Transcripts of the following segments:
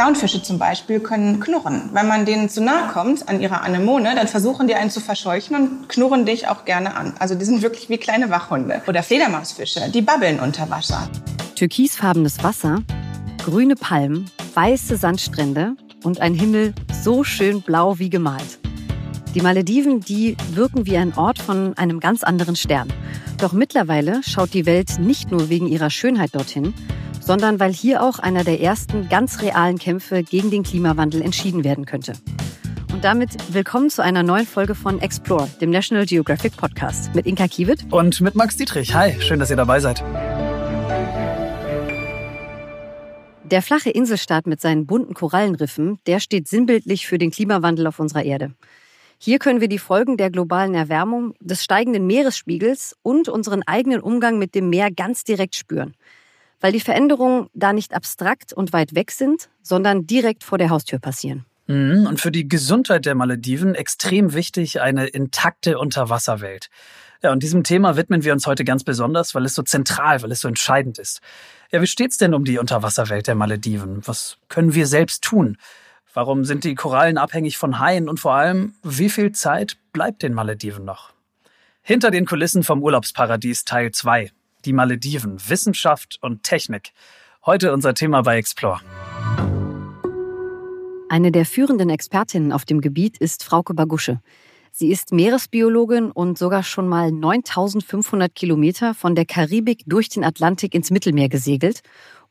Clownfische zum Beispiel können knurren. Wenn man denen zu nahe kommt an ihrer Anemone, dann versuchen die einen zu verscheuchen und knurren dich auch gerne an. Also die sind wirklich wie kleine Wachhunde. Oder Fledermausfische, die babbeln unter Wasser. Türkisfarbenes Wasser, grüne Palmen, weiße Sandstrände und ein Himmel so schön blau wie gemalt. Die Malediven, die wirken wie ein Ort von einem ganz anderen Stern. Doch mittlerweile schaut die Welt nicht nur wegen ihrer Schönheit dorthin, sondern weil hier auch einer der ersten ganz realen Kämpfe gegen den Klimawandel entschieden werden könnte. Und damit willkommen zu einer neuen Folge von Explore, dem National Geographic Podcast mit Inka Kiewit und mit Max Dietrich. Hi, schön, dass ihr dabei seid. Der flache Inselstaat mit seinen bunten Korallenriffen, der steht sinnbildlich für den Klimawandel auf unserer Erde. Hier können wir die Folgen der globalen Erwärmung, des steigenden Meeresspiegels und unseren eigenen Umgang mit dem Meer ganz direkt spüren. Weil die Veränderungen da nicht abstrakt und weit weg sind, sondern direkt vor der Haustür passieren. Mhm, und für die Gesundheit der Malediven extrem wichtig eine intakte Unterwasserwelt. Ja, und diesem Thema widmen wir uns heute ganz besonders, weil es so zentral, weil es so entscheidend ist. Ja, wie steht's denn um die Unterwasserwelt der Malediven? Was können wir selbst tun? Warum sind die Korallen abhängig von Haien und vor allem, wie viel Zeit bleibt den Malediven noch? Hinter den Kulissen vom Urlaubsparadies Teil 2. Die Malediven, Wissenschaft und Technik. Heute unser Thema bei Explore. Eine der führenden Expertinnen auf dem Gebiet ist Frauke Bagusche. Sie ist Meeresbiologin und sogar schon mal 9500 Kilometer von der Karibik durch den Atlantik ins Mittelmeer gesegelt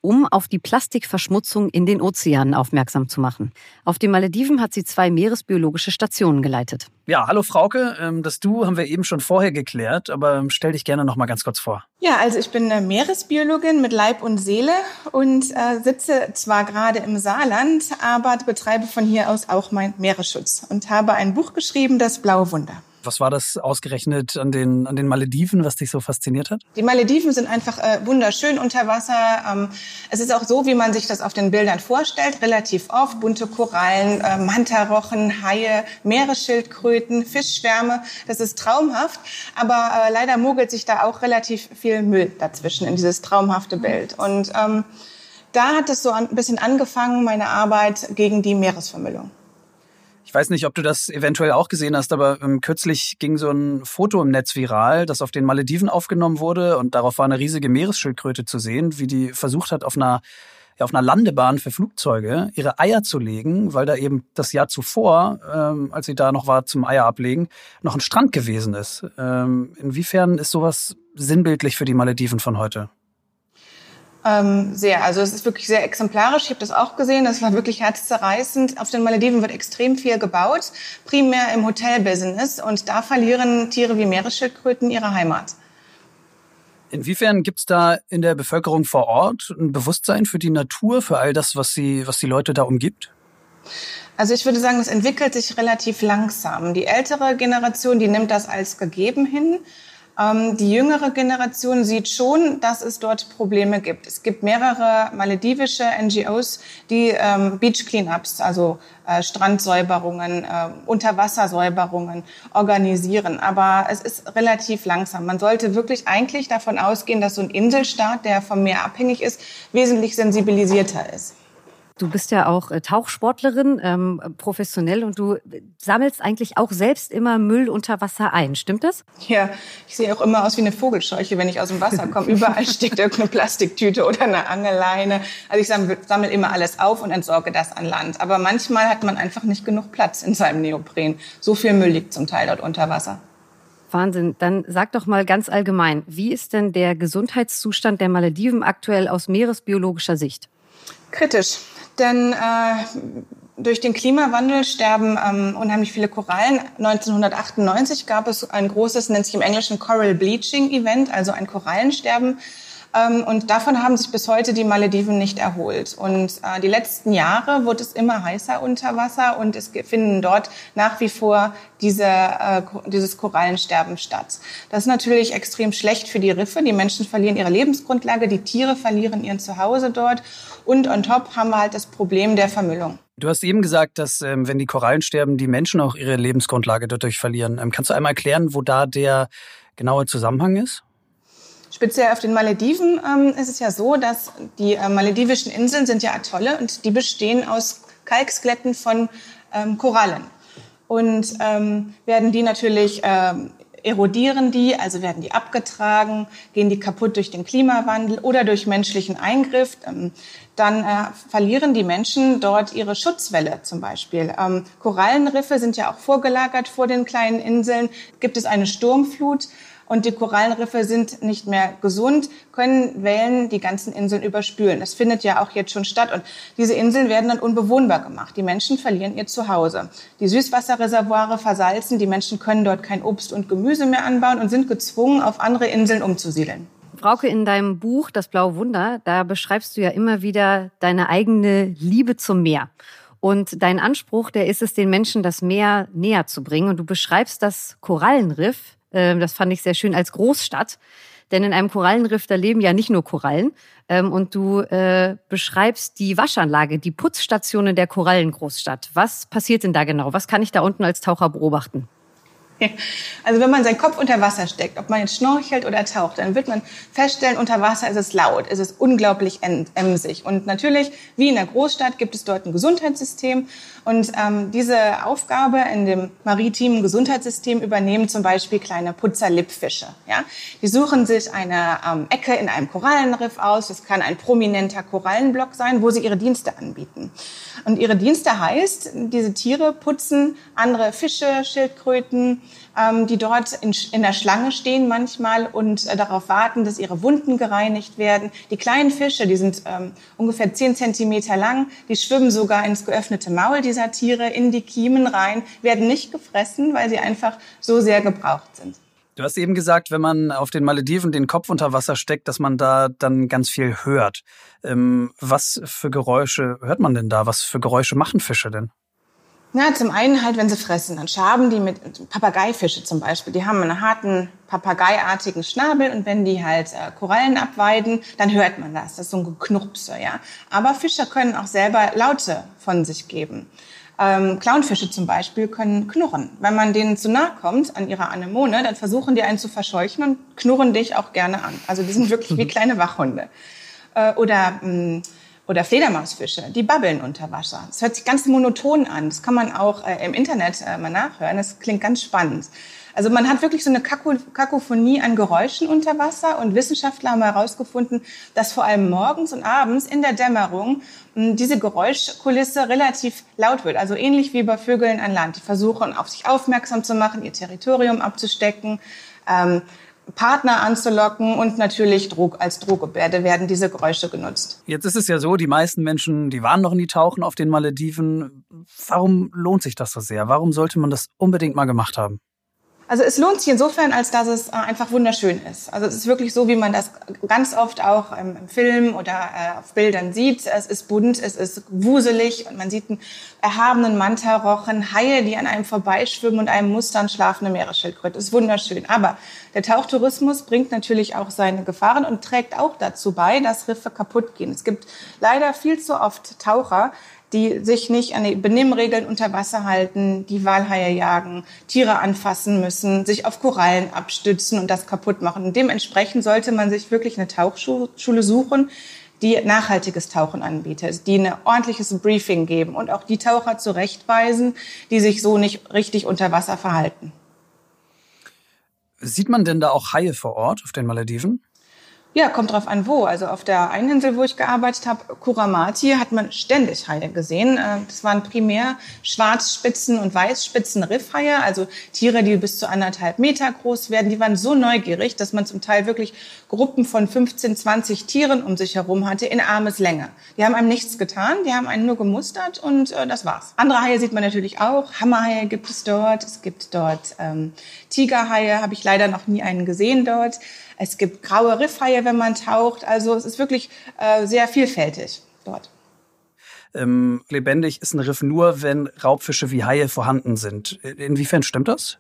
um auf die Plastikverschmutzung in den Ozeanen aufmerksam zu machen. Auf den Malediven hat sie zwei meeresbiologische Stationen geleitet. Ja, hallo Frauke, ähm, das Du haben wir eben schon vorher geklärt, aber stell dich gerne noch mal ganz kurz vor. Ja, also ich bin eine Meeresbiologin mit Leib und Seele und äh, sitze zwar gerade im Saarland, aber betreibe von hier aus auch meinen Meeresschutz und habe ein Buch geschrieben, das Blaue Wunder. Was war das ausgerechnet an den, an den Malediven, was dich so fasziniert hat? Die Malediven sind einfach äh, wunderschön unter Wasser. Ähm, es ist auch so, wie man sich das auf den Bildern vorstellt, relativ oft. Bunte Korallen, äh, Mantarochen, Haie, Meeresschildkröten, Fischschwärme. Das ist traumhaft. Aber äh, leider mogelt sich da auch relativ viel Müll dazwischen in dieses traumhafte Bild. Und ähm, da hat es so ein bisschen angefangen, meine Arbeit gegen die Meeresvermüllung. Ich weiß nicht, ob du das eventuell auch gesehen hast, aber ähm, kürzlich ging so ein Foto im Netz viral, das auf den Malediven aufgenommen wurde und darauf war eine riesige Meeresschildkröte zu sehen, wie die versucht hat, auf einer auf einer Landebahn für Flugzeuge ihre Eier zu legen, weil da eben das Jahr zuvor, ähm, als sie da noch war zum Eier ablegen, noch ein Strand gewesen ist. Ähm, inwiefern ist sowas sinnbildlich für die Malediven von heute? Ähm, sehr. Also es ist wirklich sehr exemplarisch. Ich habe das auch gesehen. Das war wirklich herzzerreißend. Auf den Malediven wird extrem viel gebaut, primär im Hotelbusiness. Und da verlieren Tiere wie Meeresschildkröten ihre Heimat. Inwiefern gibt es da in der Bevölkerung vor Ort ein Bewusstsein für die Natur, für all das, was, sie, was die Leute da umgibt? Also ich würde sagen, es entwickelt sich relativ langsam. Die ältere Generation, die nimmt das als gegeben hin. Ähm, die jüngere Generation sieht schon, dass es dort Probleme gibt. Es gibt mehrere maledivische NGOs, die ähm, Beach Cleanups, also äh, Strandsäuberungen, äh, Unterwassersäuberungen organisieren. Aber es ist relativ langsam. Man sollte wirklich eigentlich davon ausgehen, dass so ein Inselstaat, der vom Meer abhängig ist, wesentlich sensibilisierter ist. Du bist ja auch äh, Tauchsportlerin, ähm, professionell und du sammelst eigentlich auch selbst immer Müll unter Wasser ein. Stimmt das? Ja, ich sehe auch immer aus wie eine Vogelscheuche, wenn ich aus dem Wasser komme. Überall steckt irgendeine Plastiktüte oder eine Angelleine. Also ich sammle, sammle immer alles auf und entsorge das an Land. Aber manchmal hat man einfach nicht genug Platz in seinem Neopren. So viel Müll liegt zum Teil dort unter Wasser. Wahnsinn. Dann sag doch mal ganz allgemein, wie ist denn der Gesundheitszustand der Malediven aktuell aus meeresbiologischer Sicht? Kritisch. Denn äh, durch den Klimawandel sterben ähm, unheimlich viele Korallen. 1998 gab es ein großes, nennt sich im Englischen Coral Bleaching Event, also ein Korallensterben. Ähm, und davon haben sich bis heute die Malediven nicht erholt. Und äh, die letzten Jahre wurde es immer heißer unter Wasser und es finden dort nach wie vor diese, äh, dieses Korallensterben statt. Das ist natürlich extrem schlecht für die Riffe. Die Menschen verlieren ihre Lebensgrundlage, die Tiere verlieren ihr Zuhause dort. Und on top haben wir halt das Problem der Vermüllung. Du hast eben gesagt, dass ähm, wenn die Korallen sterben, die Menschen auch ihre Lebensgrundlage dadurch verlieren. Ähm, kannst du einmal erklären, wo da der genaue Zusammenhang ist? Speziell auf den Malediven ähm, ist es ja so, dass die äh, maledivischen Inseln sind ja Atolle und die bestehen aus Kalkskeletten von ähm, Korallen. Und ähm, werden die natürlich ähm, erodieren die, also werden die abgetragen, gehen die kaputt durch den Klimawandel oder durch menschlichen Eingriff. Dann äh, verlieren die Menschen dort ihre Schutzwelle zum Beispiel. Ähm, Korallenriffe sind ja auch vorgelagert vor den kleinen Inseln. Gibt es eine Sturmflut, und die Korallenriffe sind nicht mehr gesund, können Wellen die ganzen Inseln überspülen. Das findet ja auch jetzt schon statt und diese Inseln werden dann unbewohnbar gemacht. Die Menschen verlieren ihr Zuhause. Die Süßwasserreservoire versalzen, die Menschen können dort kein Obst und Gemüse mehr anbauen und sind gezwungen, auf andere Inseln umzusiedeln. Frauke, in deinem Buch Das Blaue Wunder, da beschreibst du ja immer wieder deine eigene Liebe zum Meer. Und dein Anspruch, der ist es, den Menschen das Meer näher zu bringen. Und du beschreibst das Korallenriff ähm, das fand ich sehr schön als Großstadt. Denn in einem Korallenriff, da leben ja nicht nur Korallen. Ähm, und du äh, beschreibst die Waschanlage, die Putzstationen der Korallengroßstadt. Was passiert denn da genau? Was kann ich da unten als Taucher beobachten? Also wenn man seinen Kopf unter Wasser steckt, ob man jetzt schnorchelt oder taucht, dann wird man feststellen, unter Wasser ist es laut, ist es unglaublich emsig. Und natürlich, wie in der Großstadt, gibt es dort ein Gesundheitssystem. Und ähm, diese Aufgabe in dem maritimen Gesundheitssystem übernehmen zum Beispiel kleine Putzerlippfische. Ja? Die suchen sich eine ähm, Ecke in einem Korallenriff aus. Das kann ein prominenter Korallenblock sein, wo sie ihre Dienste anbieten. Und ihre Dienste heißt, diese Tiere putzen andere Fische, Schildkröten, die dort in, in, der Schlange stehen manchmal und äh, darauf warten, dass ihre Wunden gereinigt werden. Die kleinen Fische, die sind ähm, ungefähr zehn Zentimeter lang, die schwimmen sogar ins geöffnete Maul dieser Tiere, in die Kiemen rein, werden nicht gefressen, weil sie einfach so sehr gebraucht sind. Du hast eben gesagt, wenn man auf den Malediven den Kopf unter Wasser steckt, dass man da dann ganz viel hört. Ähm, was für Geräusche hört man denn da? Was für Geräusche machen Fische denn? Na, zum einen halt, wenn sie fressen, dann schaben die mit Papageifische zum Beispiel. Die haben einen harten Papageiartigen Schnabel und wenn die halt äh, Korallen abweiden, dann hört man das. Das ist so ein Geknurpse, ja. Aber Fische können auch selber Laute von sich geben. Ähm, Clownfische zum Beispiel können knurren. Wenn man denen zu nahe kommt an ihrer Anemone, dann versuchen die einen zu verscheuchen und knurren dich auch gerne an. Also die sind wirklich wie kleine Wachhunde. Äh, oder mh, mm, oder Fledermausfische, die babbeln unter Wasser. Das hört sich ganz monoton an. Das kann man auch äh, im Internet äh, mal nachhören. Das klingt ganz spannend. Also man hat wirklich so eine Kakophonie an Geräuschen unter Wasser und Wissenschaftler haben herausgefunden, dass vor allem morgens und abends in der Dämmerung hm, diese Geräuschkulisse relativ laut wird. Also ähnlich wie bei Vögeln an Land. Die versuchen, auf sich aufmerksam zu machen, ihr Territorium abzustecken. Ähm, Partner anzulocken und natürlich Drog, als Drohgebärde werden diese Geräusche genutzt. Jetzt ist es ja so, die meisten Menschen, die waren noch nie tauchen auf den Malediven. Warum lohnt sich das so sehr? Warum sollte man das unbedingt mal gemacht haben? Also es lohnt sich insofern, als dass es äh, einfach wunderschön ist. Also es ist wirklich so, wie man das ganz oft auch im Film oder äh, auf Bildern sieht. Es ist bunt, es ist wuselig und man sieht einen erhabenen Mantarochen, Haie, die an einem vorbeischwimmen und einem Mustern schlafende Meeresschildkröte. Es ist wunderschön. Aber der Tauchtourismus bringt natürlich auch seine Gefahren und trägt auch dazu bei, dass Riffe kaputt gehen. Es gibt leider viel zu oft Taucher, die sich nicht an die Benimmregeln unter Wasser halten, die Walhaie jagen, Tiere anfassen müssen, sich auf Korallen abstützen und das kaputt machen. Dementsprechend sollte man sich wirklich eine Tauchschule suchen, die nachhaltiges Tauchen anbietet, die ein ordentliches Briefing geben und auch die Taucher zurechtweisen, die sich so nicht richtig unter Wasser verhalten. Sieht man denn da auch Haie vor Ort auf den Malediven? Ja, kommt drauf an, wo. Also auf der einen Insel, wo ich gearbeitet habe, Kuramati, hat man ständig Haie gesehen. Äh, das waren primär Schwarzspitzen- und Weißspitzen-Riffhaie, also Tiere, die bis zu anderthalb Meter groß werden. Die waren so neugierig, dass man zum Teil wirklich Gruppen von 15, 20 Tieren um sich herum hatte in Armeslänge. Die haben einem nichts getan, die haben einen nur gemustert und äh, das war's. Andere Haie sieht man natürlich auch. Hammerhaie gibt es dort. Es gibt dort ähm, Tigerhaie, habe ich leider noch nie einen gesehen dort. Es gibt graue Riffhaie, wenn man taucht. Also es ist wirklich äh, sehr vielfältig dort. Ähm, lebendig ist ein Riff nur, wenn Raubfische wie Haie vorhanden sind. Inwiefern stimmt das?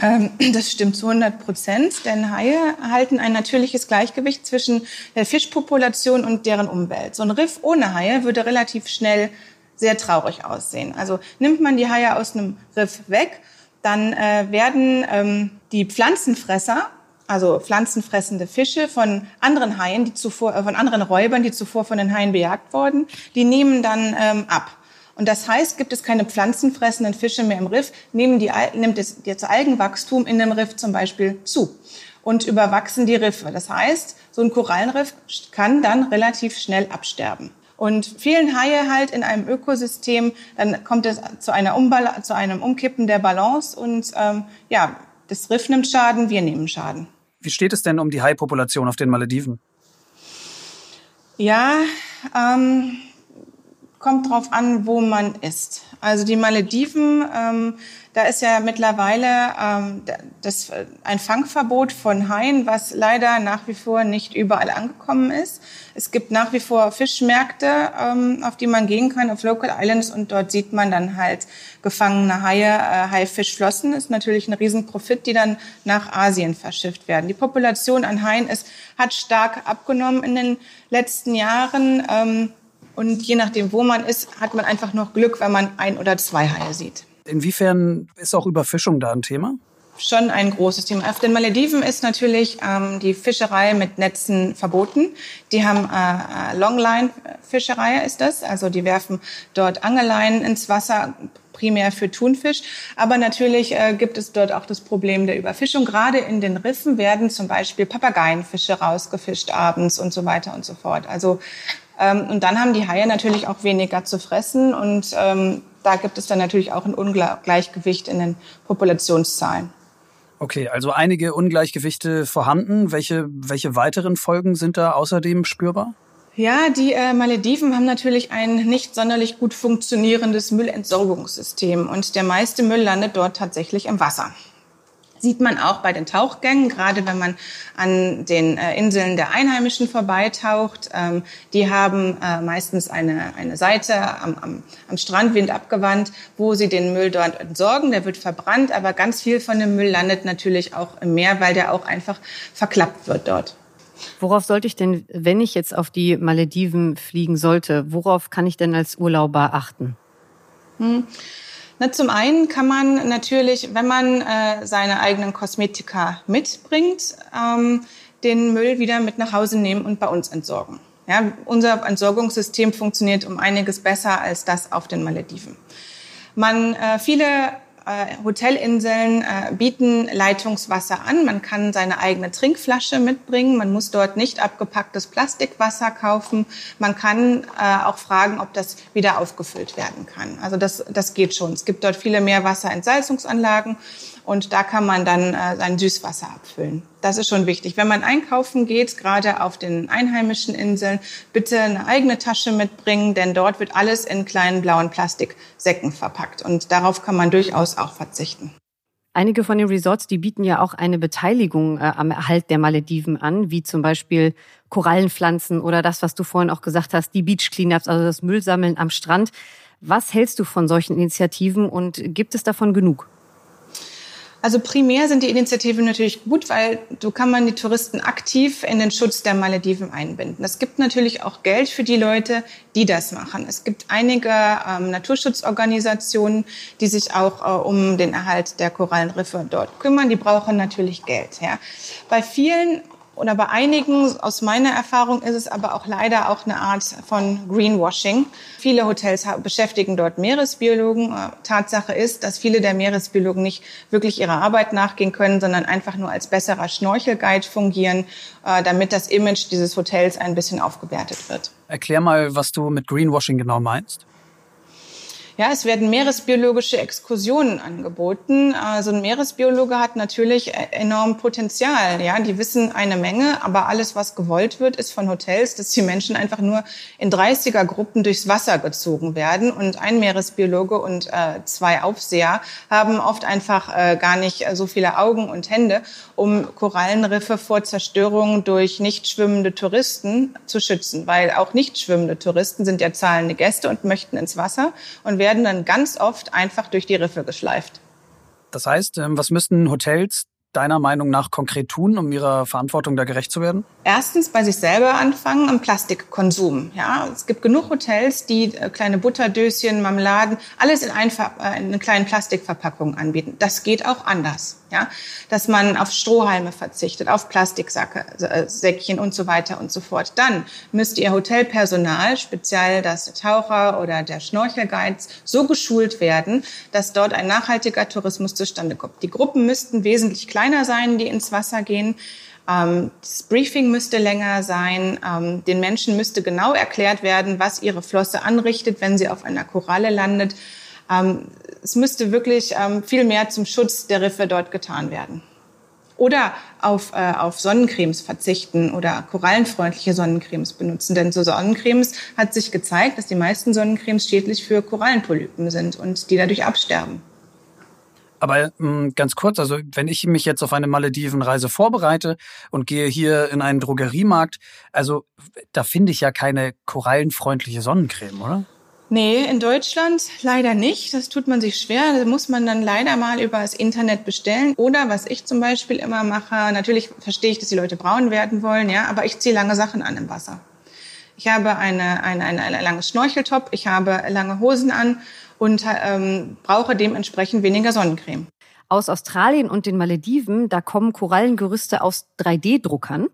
Ähm, das stimmt zu 100 Prozent, denn Haie halten ein natürliches Gleichgewicht zwischen der Fischpopulation und deren Umwelt. So ein Riff ohne Haie würde relativ schnell sehr traurig aussehen. Also nimmt man die Haie aus einem Riff weg, dann äh, werden ähm, die Pflanzenfresser also pflanzenfressende Fische von anderen Haien, die zuvor, äh, von anderen Räubern, die zuvor von den Haien bejagt wurden, die nehmen dann ähm, ab. Und das heißt, gibt es keine pflanzenfressenden Fische mehr im Riff, nehmen die, nimmt das, das Algenwachstum in dem Riff zum Beispiel zu und überwachsen die Riffe. Das heißt, so ein Korallenriff kann dann relativ schnell absterben. Und vielen Haie halt in einem Ökosystem, dann kommt es zu, einer Umbal zu einem Umkippen der Balance und ähm, ja, das Riff nimmt Schaden, wir nehmen Schaden. Wie steht es denn um die Haipopulation auf den Malediven? Ja, ähm, kommt drauf an, wo man ist. Also die Malediven, ähm, da ist ja mittlerweile ähm, das, ein Fangverbot von Haien, was leider nach wie vor nicht überall angekommen ist. Es gibt nach wie vor Fischmärkte, ähm, auf die man gehen kann, auf Local Islands, und dort sieht man dann halt gefangene Haie, äh, Haifischflossen. Ist natürlich ein Riesenprofit, die dann nach Asien verschifft werden. Die Population an Haien ist, hat stark abgenommen in den letzten Jahren. Ähm, und je nachdem, wo man ist, hat man einfach noch Glück, wenn man ein oder zwei Haie sieht. Inwiefern ist auch Überfischung da ein Thema? Schon ein großes Thema. Auf den Malediven ist natürlich ähm, die Fischerei mit Netzen verboten. Die haben äh, äh Longline-Fischerei ist das, also die werfen dort Angeleien ins Wasser, primär für Thunfisch. Aber natürlich äh, gibt es dort auch das Problem der Überfischung. Gerade in den Riffen werden zum Beispiel Papageienfische rausgefischt abends und so weiter und so fort. Also und dann haben die Haie natürlich auch weniger zu fressen und ähm, da gibt es dann natürlich auch ein Ungleichgewicht in den Populationszahlen. Okay, also einige Ungleichgewichte vorhanden. Welche, welche weiteren Folgen sind da außerdem spürbar? Ja, die äh, Malediven haben natürlich ein nicht sonderlich gut funktionierendes Müllentsorgungssystem und der meiste Müll landet dort tatsächlich im Wasser sieht man auch bei den Tauchgängen, gerade wenn man an den äh, Inseln der Einheimischen vorbeitaucht. Ähm, die haben äh, meistens eine, eine Seite am, am, am Strandwind abgewandt, wo sie den Müll dort entsorgen. Der wird verbrannt, aber ganz viel von dem Müll landet natürlich auch im Meer, weil der auch einfach verklappt wird dort. Worauf sollte ich denn, wenn ich jetzt auf die Malediven fliegen sollte, worauf kann ich denn als Urlauber achten? Hm. Na, zum einen kann man natürlich, wenn man äh, seine eigenen Kosmetika mitbringt, ähm, den Müll wieder mit nach Hause nehmen und bei uns entsorgen. Ja, unser Entsorgungssystem funktioniert um einiges besser als das auf den Malediven. Man, äh, viele Hotelinseln äh, bieten Leitungswasser an. Man kann seine eigene Trinkflasche mitbringen. Man muss dort nicht abgepacktes Plastikwasser kaufen. Man kann äh, auch fragen, ob das wieder aufgefüllt werden kann. Also das, das geht schon. Es gibt dort viele Meerwasserentsalzungsanlagen und da kann man dann äh, sein Süßwasser abfüllen. Das ist schon wichtig. Wenn man einkaufen geht, gerade auf den einheimischen Inseln, bitte eine eigene Tasche mitbringen, denn dort wird alles in kleinen blauen Plastiksäcken verpackt. Und darauf kann man durchaus auch verzichten. Einige von den Resorts, die bieten ja auch eine Beteiligung äh, am Erhalt der Malediven an, wie zum Beispiel Korallenpflanzen oder das, was du vorhin auch gesagt hast, die Beach Cleanups, also das Müllsammeln am Strand. Was hältst du von solchen Initiativen und gibt es davon genug? Also primär sind die Initiativen natürlich gut, weil so kann man die Touristen aktiv in den Schutz der Malediven einbinden. Es gibt natürlich auch Geld für die Leute, die das machen. Es gibt einige ähm, Naturschutzorganisationen, die sich auch äh, um den Erhalt der Korallenriffe dort kümmern. Die brauchen natürlich Geld. Ja. Bei vielen oder bei einigen, aus meiner Erfahrung, ist es aber auch leider auch eine Art von Greenwashing. Viele Hotels beschäftigen dort Meeresbiologen. Äh, Tatsache ist, dass viele der Meeresbiologen nicht wirklich ihrer Arbeit nachgehen können, sondern einfach nur als besserer Schnorchelguide fungieren, äh, damit das Image dieses Hotels ein bisschen aufgewertet wird. Erklär mal, was du mit Greenwashing genau meinst. Ja, es werden meeresbiologische Exkursionen angeboten. Also ein Meeresbiologe hat natürlich e- enorm Potenzial. Ja, die wissen eine Menge, aber alles, was gewollt wird, ist von Hotels, dass die Menschen einfach nur in 30er Gruppen durchs Wasser gezogen werden. Und ein Meeresbiologe und äh, zwei Aufseher haben oft einfach äh, gar nicht so viele Augen und Hände, um Korallenriffe vor Zerstörung durch nicht schwimmende Touristen zu schützen. Weil auch nicht schwimmende Touristen sind ja zahlende Gäste und möchten ins Wasser und werden werden dann ganz oft einfach durch die Riffe geschleift. Das heißt, ähm, was müssten Hotels deiner Meinung nach konkret tun, um ihrer Verantwortung da gerecht zu werden? Erstens bei sich selber anfangen am Plastikkonsum. Ja, es gibt genug Hotels, die äh, kleine Butterdöschen, Marmeladen, alles in, ein, äh, in kleinen Plastikverpackungen anbieten. Das geht auch anders. Ja, dass man auf Strohhalme verzichtet, auf Plastiksäckchen äh, und so weiter und so fort. Dann müsste ihr Hotelpersonal, speziell das Taucher oder der Schnorchelguides, so geschult werden, dass dort ein nachhaltiger Tourismus zustande kommt. Die Gruppen müssten wesentlich kleiner sein, die ins Wasser gehen. Ähm, das Briefing müsste länger sein. Ähm, den Menschen müsste genau erklärt werden, was ihre Flosse anrichtet, wenn sie auf einer Koralle landet ähm, es müsste wirklich ähm, viel mehr zum Schutz der Riffe dort getan werden. Oder auf, äh, auf Sonnencremes verzichten oder korallenfreundliche Sonnencremes benutzen. Denn so Sonnencremes hat sich gezeigt, dass die meisten Sonnencremes schädlich für Korallenpolypen sind und die dadurch absterben. Aber ähm, ganz kurz, also wenn ich mich jetzt auf eine Maledivenreise vorbereite und gehe hier in einen Drogeriemarkt, also da finde ich ja keine korallenfreundliche Sonnencreme, oder? Nee, in Deutschland leider nicht. Das tut man sich schwer. Da muss man dann leider mal über das Internet bestellen. Oder was ich zum Beispiel immer mache, natürlich verstehe ich, dass die Leute braun werden wollen, ja, aber ich ziehe lange Sachen an im Wasser. Ich habe eine, eine, eine, eine lange Schnorcheltop, ich habe lange Hosen an und ähm, brauche dementsprechend weniger Sonnencreme. Aus Australien und den Malediven, da kommen Korallengerüste aus 3D-Druckern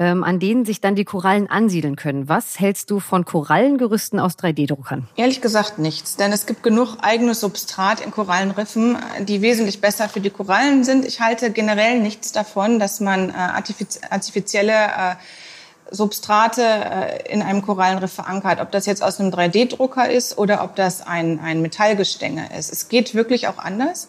ähm, an denen sich dann die Korallen ansiedeln können. Was hältst du von Korallengerüsten aus 3D-Druckern? Ehrlich gesagt nichts, denn es gibt genug eigenes Substrat in Korallenriffen, die wesentlich besser für die Korallen sind. Ich halte generell nichts davon, dass man äh, artifizielle äh, Substrate äh, in einem Korallenriff verankert, ob das jetzt aus einem 3D-Drucker ist oder ob das ein, ein Metallgestänge ist. Es geht wirklich auch anders.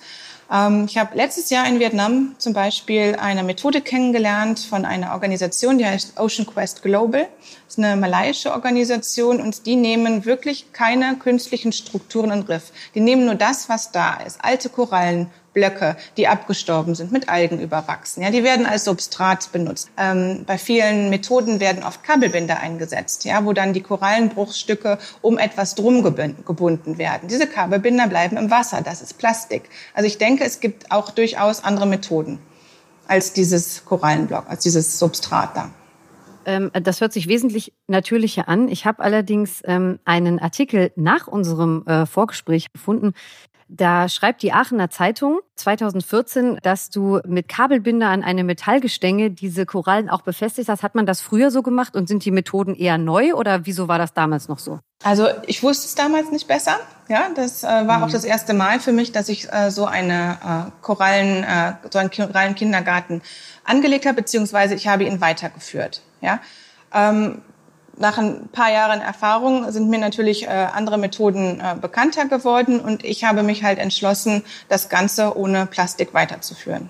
Ähm, ich habe letztes Jahr in Vietnam zum Beispiel eine Methode kennengelernt von einer Organisation, die heißt Ocean Quest Global. Das ist eine malaiische Organisation und die nehmen wirklich keine künstlichen Strukturen im Riff. Die nehmen nur das, was da ist. Alte Korallen, Blöcke, die abgestorben sind, mit Algen überwachsen. Ja, die werden als Substrat benutzt. Ähm, bei vielen Methoden werden oft Kabelbinder eingesetzt, ja, wo dann die Korallenbruchstücke um etwas drum gebunden werden. Diese Kabelbinder bleiben im Wasser. Das ist Plastik. Also ich denke, es gibt auch durchaus andere Methoden als dieses Korallenblock, als dieses Substrat da. Ähm, das hört sich wesentlich natürlicher an. Ich habe allerdings ähm, einen Artikel nach unserem äh, Vorgespräch gefunden, da schreibt die Aachener Zeitung 2014, dass du mit Kabelbinder an eine Metallgestänge diese Korallen auch befestigt hast. Hat man das früher so gemacht und sind die Methoden eher neu oder wieso war das damals noch so? Also ich wusste es damals nicht besser. Ja, das äh, war mhm. auch das erste Mal für mich, dass ich äh, so eine äh, Korallen, äh, so einen Korallenkindergarten angelegt habe, beziehungsweise ich habe ihn weitergeführt. Ja. Ähm, nach ein paar Jahren Erfahrung sind mir natürlich äh, andere Methoden äh, bekannter geworden und ich habe mich halt entschlossen, das Ganze ohne Plastik weiterzuführen.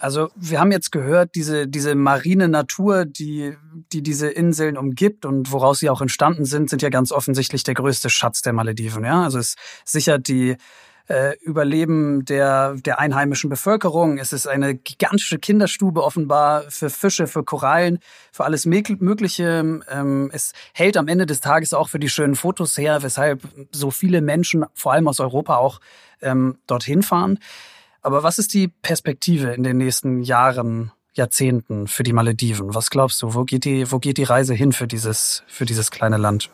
Also wir haben jetzt gehört, diese, diese marine Natur, die, die diese Inseln umgibt und woraus sie auch entstanden sind, sind ja ganz offensichtlich der größte Schatz der Malediven. Ja? Also es sichert die äh, Überleben der, der einheimischen Bevölkerung. Es ist eine gigantische Kinderstube offenbar für Fische, für Korallen, für alles Mögliche. Ähm, es hält am Ende des Tages auch für die schönen Fotos her, weshalb so viele Menschen, vor allem aus Europa, auch ähm, dorthin fahren. Aber was ist die Perspektive in den nächsten Jahren, Jahrzehnten für die Malediven? Was glaubst du? Wo geht die, wo geht die Reise hin für dieses, für dieses kleine Land?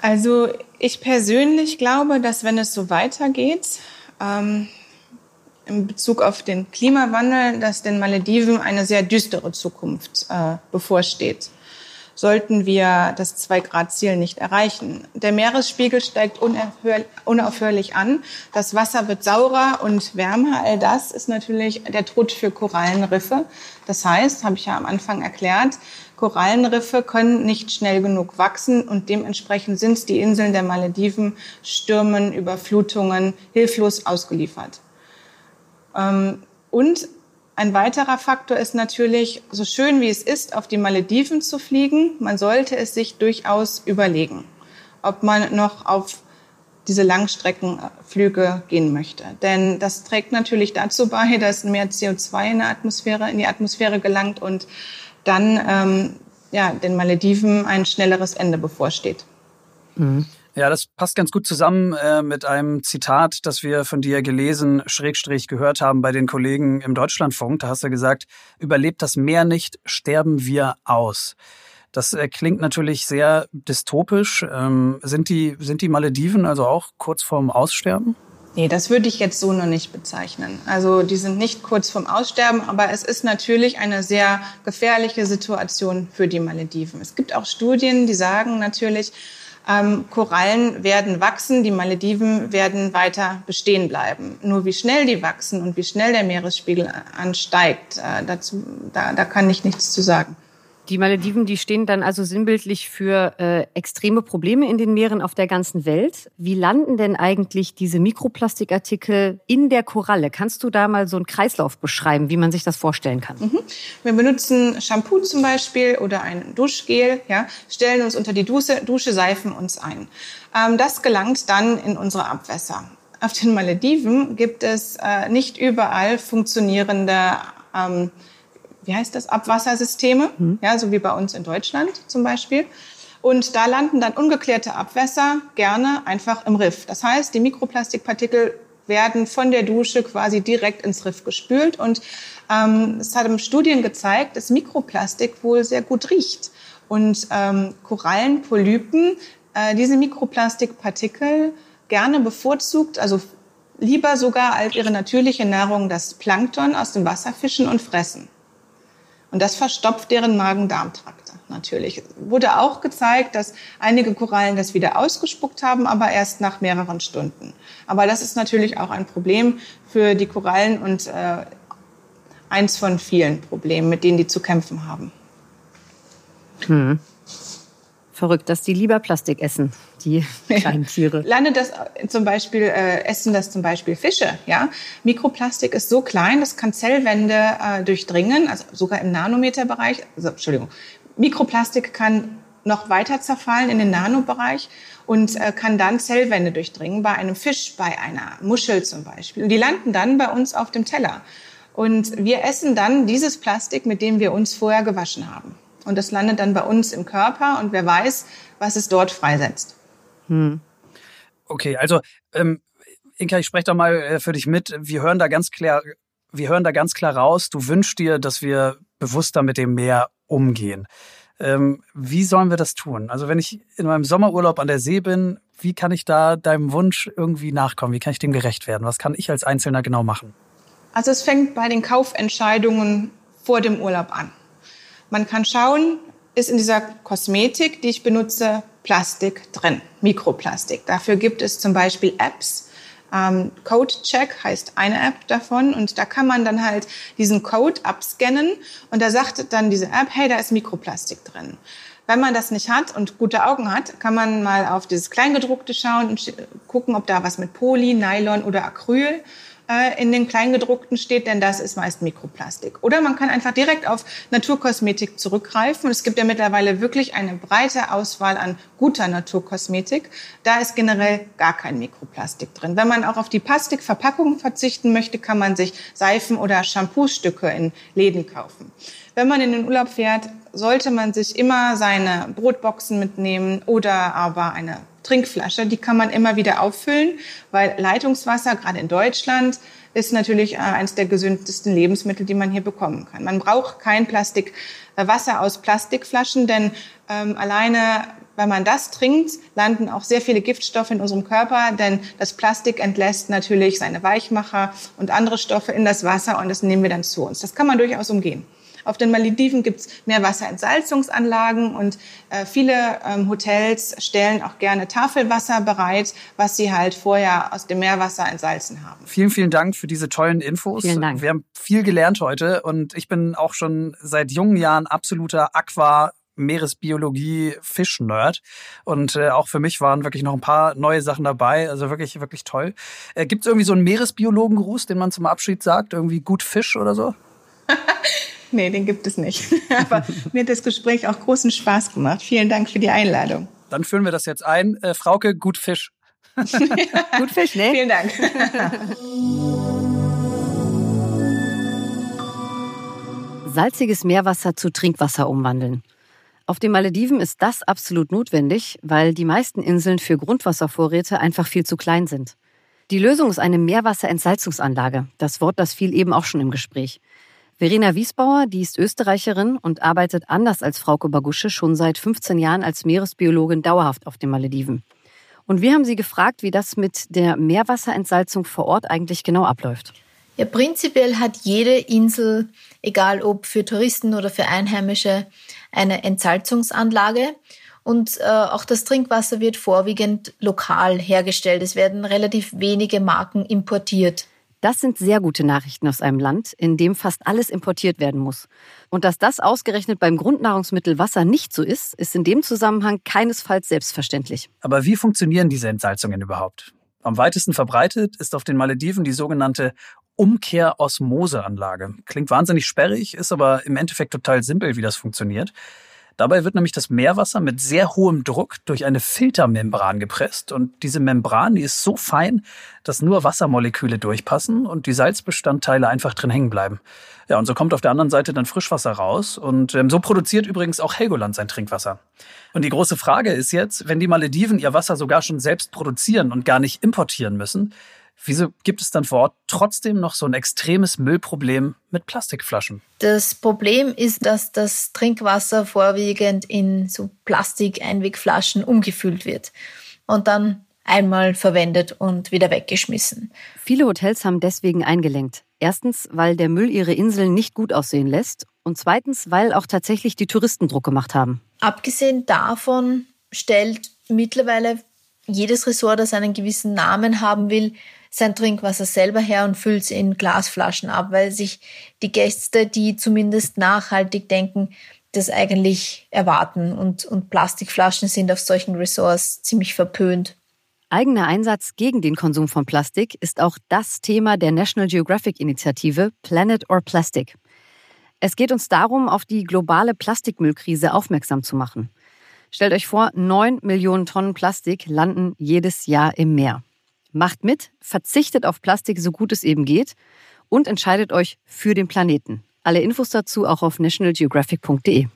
Also ich persönlich glaube, dass wenn es so weitergeht, ähm, in Bezug auf den Klimawandel, dass den Malediven eine sehr düstere Zukunft äh, bevorsteht. Sollten wir das Zwei-Grad-Ziel nicht erreichen. Der Meeresspiegel steigt unaufhörlich an. Das Wasser wird saurer und wärmer. All das ist natürlich der Tod für Korallenriffe. Das heißt, habe ich ja am Anfang erklärt, Korallenriffe können nicht schnell genug wachsen und dementsprechend sind die Inseln der Malediven Stürmen, Überflutungen hilflos ausgeliefert. Ähm, und ein weiterer Faktor ist natürlich, so schön wie es ist, auf die Malediven zu fliegen, man sollte es sich durchaus überlegen, ob man noch auf diese Langstreckenflüge gehen möchte. Denn das trägt natürlich dazu bei, dass mehr CO2 in, der Atmosphäre, in die Atmosphäre gelangt und dann ähm, ja, den Malediven ein schnelleres Ende bevorsteht. Mhm. Ja, das passt ganz gut zusammen äh, mit einem Zitat, das wir von dir gelesen, Schrägstrich gehört haben bei den Kollegen im Deutschlandfunk. Da hast du gesagt, überlebt das Meer nicht, sterben wir aus. Das äh, klingt natürlich sehr dystopisch. Ähm, sind, die, sind die Malediven also auch kurz vorm Aussterben? Nee, das würde ich jetzt so noch nicht bezeichnen. Also die sind nicht kurz vorm Aussterben, aber es ist natürlich eine sehr gefährliche Situation für die Malediven. Es gibt auch Studien, die sagen natürlich, ähm, Korallen werden wachsen, die Malediven werden weiter bestehen bleiben. Nur wie schnell die wachsen und wie schnell der Meeresspiegel ansteigt, äh, dazu, da, da kann ich nichts zu sagen. Die Malediven, die stehen dann also sinnbildlich für äh, extreme Probleme in den Meeren auf der ganzen Welt. Wie landen denn eigentlich diese Mikroplastikartikel in der Koralle? Kannst du da mal so einen Kreislauf beschreiben, wie man sich das vorstellen kann? Mhm. Wir benutzen Shampoo zum Beispiel oder ein Duschgel, ja, stellen uns unter die Dusche, Dusche seifen uns ein. Ähm, das gelangt dann in unsere Abwässer. Auf den Malediven gibt es äh, nicht überall funktionierende ähm, wie heißt das, Abwassersysteme, mhm. ja, so wie bei uns in Deutschland zum Beispiel. Und da landen dann ungeklärte Abwässer gerne einfach im Riff. Das heißt, die Mikroplastikpartikel werden von der Dusche quasi direkt ins Riff gespült. Und ähm, es hat Studien gezeigt, dass Mikroplastik wohl sehr gut riecht. Und ähm, Korallenpolypen äh, diese Mikroplastikpartikel gerne bevorzugt, also lieber sogar als ihre natürliche Nahrung das Plankton aus dem Wasser fischen und fressen. Und das verstopft deren Magen-Darm-Trakte natürlich. Wurde auch gezeigt, dass einige Korallen das wieder ausgespuckt haben, aber erst nach mehreren Stunden. Aber das ist natürlich auch ein Problem für die Korallen und äh, eins von vielen Problemen, mit denen die zu kämpfen haben. Hm. Verrückt, dass die lieber Plastik essen, die kleinen Tiere. Landet das zum Beispiel, äh, essen das zum Beispiel Fische, ja? Mikroplastik ist so klein, das kann Zellwände äh, durchdringen, also sogar im Nanometerbereich, also, Entschuldigung, Mikroplastik kann noch weiter zerfallen in den Nanobereich und äh, kann dann Zellwände durchdringen, bei einem Fisch, bei einer Muschel zum Beispiel. Und die landen dann bei uns auf dem Teller. Und wir essen dann dieses Plastik, mit dem wir uns vorher gewaschen haben. Und das landet dann bei uns im Körper und wer weiß, was es dort freisetzt. Hm. Okay, also ähm, Inka, ich spreche da mal äh, für dich mit. Wir hören da ganz klar, wir hören da ganz klar raus. Du wünschst dir, dass wir bewusster mit dem Meer umgehen. Ähm, wie sollen wir das tun? Also wenn ich in meinem Sommerurlaub an der See bin, wie kann ich da deinem Wunsch irgendwie nachkommen? Wie kann ich dem gerecht werden? Was kann ich als Einzelner genau machen? Also es fängt bei den Kaufentscheidungen vor dem Urlaub an. Man kann schauen, ist in dieser Kosmetik, die ich benutze, Plastik drin, Mikroplastik. Dafür gibt es zum Beispiel Apps. Ähm, Code Check heißt eine App davon und da kann man dann halt diesen Code abscannen und da sagt dann diese App, hey, da ist Mikroplastik drin. Wenn man das nicht hat und gute Augen hat, kann man mal auf dieses Kleingedruckte schauen und gucken, ob da was mit Poly, Nylon oder Acryl äh, in den Kleingedruckten steht, denn das ist meist Mikroplastik. Oder man kann einfach direkt auf Naturkosmetik zurückgreifen. Und es gibt ja mittlerweile wirklich eine breite Auswahl an guter Naturkosmetik. Da ist generell gar kein Mikroplastik drin. Wenn man auch auf die Plastikverpackung verzichten möchte, kann man sich Seifen oder Shampoostücke in Läden kaufen. Wenn man in den Urlaub fährt, sollte man sich immer seine Brotboxen mitnehmen oder aber eine Trinkflasche. Die kann man immer wieder auffüllen, weil Leitungswasser, gerade in Deutschland, ist natürlich äh, eines der gesündesten Lebensmittel, die man hier bekommen kann. Man braucht kein Plastik, äh, Wasser aus Plastikflaschen, denn ähm, alleine wenn man das trinkt, landen auch sehr viele Giftstoffe in unserem Körper, denn das Plastik entlässt natürlich seine Weichmacher und andere Stoffe in das Wasser und das nehmen wir dann zu uns. Das kann man durchaus umgehen. Auf den Malediven gibt es Meerwasserentsalzungsanlagen und äh, viele ähm, Hotels stellen auch gerne Tafelwasser bereit, was sie halt vorher aus dem Meerwasser entsalzen haben. Vielen, vielen Dank für diese tollen Infos. Vielen Dank. Wir haben viel gelernt heute und ich bin auch schon seit jungen Jahren absoluter Aqua Meeresbiologie Fischnerd und äh, auch für mich waren wirklich noch ein paar neue Sachen dabei, also wirklich wirklich toll. Äh, Gibt es irgendwie so einen Meeresbiologengruß, den man zum Abschied sagt, irgendwie gut Fisch oder so? Nee, den gibt es nicht. Aber mir hat das Gespräch auch großen Spaß gemacht. Vielen Dank für die Einladung. Dann führen wir das jetzt ein. Äh, Frauke, gut Fisch. gut Fisch, ne? Vielen Dank. Salziges Meerwasser zu Trinkwasser umwandeln. Auf den Malediven ist das absolut notwendig, weil die meisten Inseln für Grundwasservorräte einfach viel zu klein sind. Die Lösung ist eine Meerwasserentsalzungsanlage. Das Wort, das fiel eben auch schon im Gespräch. Verena Wiesbauer, die ist Österreicherin und arbeitet anders als Frauke Bagusche schon seit 15 Jahren als Meeresbiologin dauerhaft auf den Malediven. Und wir haben sie gefragt, wie das mit der Meerwasserentsalzung vor Ort eigentlich genau abläuft. Ja, prinzipiell hat jede Insel, egal ob für Touristen oder für Einheimische, eine Entsalzungsanlage. Und äh, auch das Trinkwasser wird vorwiegend lokal hergestellt. Es werden relativ wenige Marken importiert. Das sind sehr gute Nachrichten aus einem Land, in dem fast alles importiert werden muss. Und dass das ausgerechnet beim Grundnahrungsmittel Wasser nicht so ist, ist in dem Zusammenhang keinesfalls selbstverständlich. Aber wie funktionieren diese Entsalzungen überhaupt? Am weitesten verbreitet ist auf den Malediven die sogenannte Umkehr-Osmose-Anlage. Klingt wahnsinnig sperrig, ist aber im Endeffekt total simpel, wie das funktioniert. Dabei wird nämlich das Meerwasser mit sehr hohem Druck durch eine Filtermembran gepresst und diese Membran, die ist so fein, dass nur Wassermoleküle durchpassen und die Salzbestandteile einfach drin hängen bleiben. Ja, und so kommt auf der anderen Seite dann Frischwasser raus und ähm, so produziert übrigens auch Helgoland sein Trinkwasser. Und die große Frage ist jetzt, wenn die Malediven ihr Wasser sogar schon selbst produzieren und gar nicht importieren müssen, Wieso gibt es dann vor Ort trotzdem noch so ein extremes Müllproblem mit Plastikflaschen? Das Problem ist, dass das Trinkwasser vorwiegend in so Plastikeinwegflaschen umgefüllt wird und dann einmal verwendet und wieder weggeschmissen. Viele Hotels haben deswegen eingelenkt. Erstens, weil der Müll ihre Inseln nicht gut aussehen lässt und zweitens, weil auch tatsächlich die Touristen Druck gemacht haben. Abgesehen davon stellt mittlerweile jedes Ressort, das einen gewissen Namen haben will, sein Trinkwasser selber her und füllt es in Glasflaschen ab, weil sich die Gäste, die zumindest nachhaltig denken, das eigentlich erwarten. Und, und Plastikflaschen sind auf solchen Ressorts ziemlich verpönt. Eigener Einsatz gegen den Konsum von Plastik ist auch das Thema der National Geographic Initiative Planet or Plastic. Es geht uns darum, auf die globale Plastikmüllkrise aufmerksam zu machen. Stellt euch vor, neun Millionen Tonnen Plastik landen jedes Jahr im Meer. Macht mit, verzichtet auf Plastik so gut es eben geht und entscheidet euch für den Planeten. Alle Infos dazu auch auf nationalgeographic.de.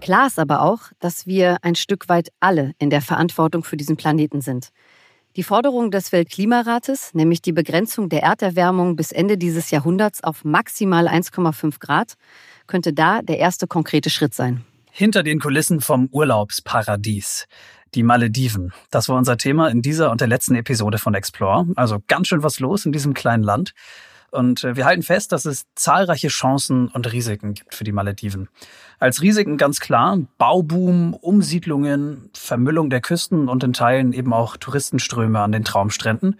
Klar ist aber auch, dass wir ein Stück weit alle in der Verantwortung für diesen Planeten sind. Die Forderung des Weltklimarates, nämlich die Begrenzung der Erderwärmung bis Ende dieses Jahrhunderts auf maximal 1,5 Grad, könnte da der erste konkrete Schritt sein. Hinter den Kulissen vom Urlaubsparadies. Die Malediven. Das war unser Thema in dieser und der letzten Episode von Explore. Also ganz schön was los in diesem kleinen Land. Und äh, wir halten fest, dass es zahlreiche Chancen und Risiken gibt für die Malediven. Als Risiken ganz klar Bauboom, Umsiedlungen, Vermüllung der Küsten und in Teilen eben auch Touristenströme an den Traumstränden.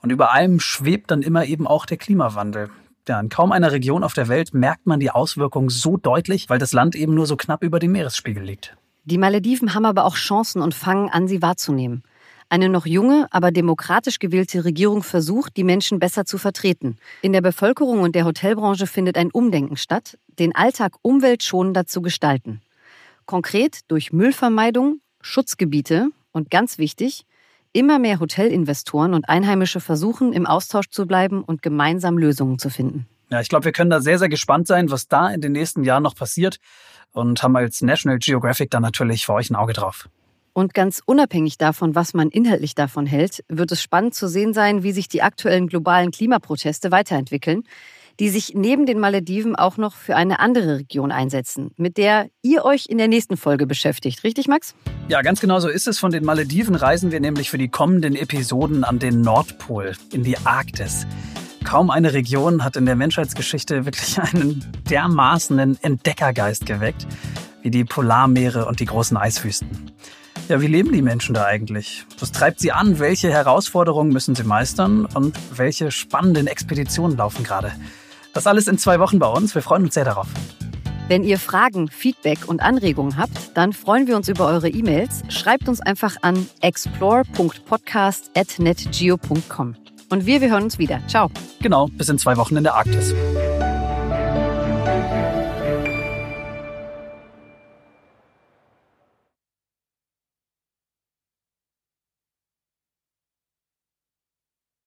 Und über allem schwebt dann immer eben auch der Klimawandel, ja, in kaum einer Region auf der Welt merkt man die Auswirkungen so deutlich, weil das Land eben nur so knapp über dem Meeresspiegel liegt. Die Malediven haben aber auch Chancen und fangen an, sie wahrzunehmen. Eine noch junge, aber demokratisch gewählte Regierung versucht, die Menschen besser zu vertreten. In der Bevölkerung und der Hotelbranche findet ein Umdenken statt, den Alltag umweltschonender zu gestalten. Konkret durch Müllvermeidung, Schutzgebiete und ganz wichtig, Immer mehr Hotelinvestoren und Einheimische versuchen, im Austausch zu bleiben und gemeinsam Lösungen zu finden. Ja, ich glaube, wir können da sehr, sehr gespannt sein, was da in den nächsten Jahren noch passiert und haben als National Geographic da natürlich für euch ein Auge drauf. Und ganz unabhängig davon, was man inhaltlich davon hält, wird es spannend zu sehen sein, wie sich die aktuellen globalen Klimaproteste weiterentwickeln die sich neben den Malediven auch noch für eine andere Region einsetzen, mit der ihr euch in der nächsten Folge beschäftigt. Richtig, Max? Ja, ganz genau so ist es. Von den Malediven reisen wir nämlich für die kommenden Episoden an den Nordpol, in die Arktis. Kaum eine Region hat in der Menschheitsgeschichte wirklich einen dermaßenen Entdeckergeist geweckt wie die Polarmeere und die großen Eiswüsten. Ja, wie leben die Menschen da eigentlich? Was treibt sie an? Welche Herausforderungen müssen sie meistern? Und welche spannenden Expeditionen laufen gerade? Das alles in zwei Wochen bei uns. Wir freuen uns sehr darauf. Wenn ihr Fragen, Feedback und Anregungen habt, dann freuen wir uns über eure E-Mails. Schreibt uns einfach an explore.podcast.netgeo.com. Und wir, wir hören uns wieder. Ciao. Genau, bis in zwei Wochen in der Arktis.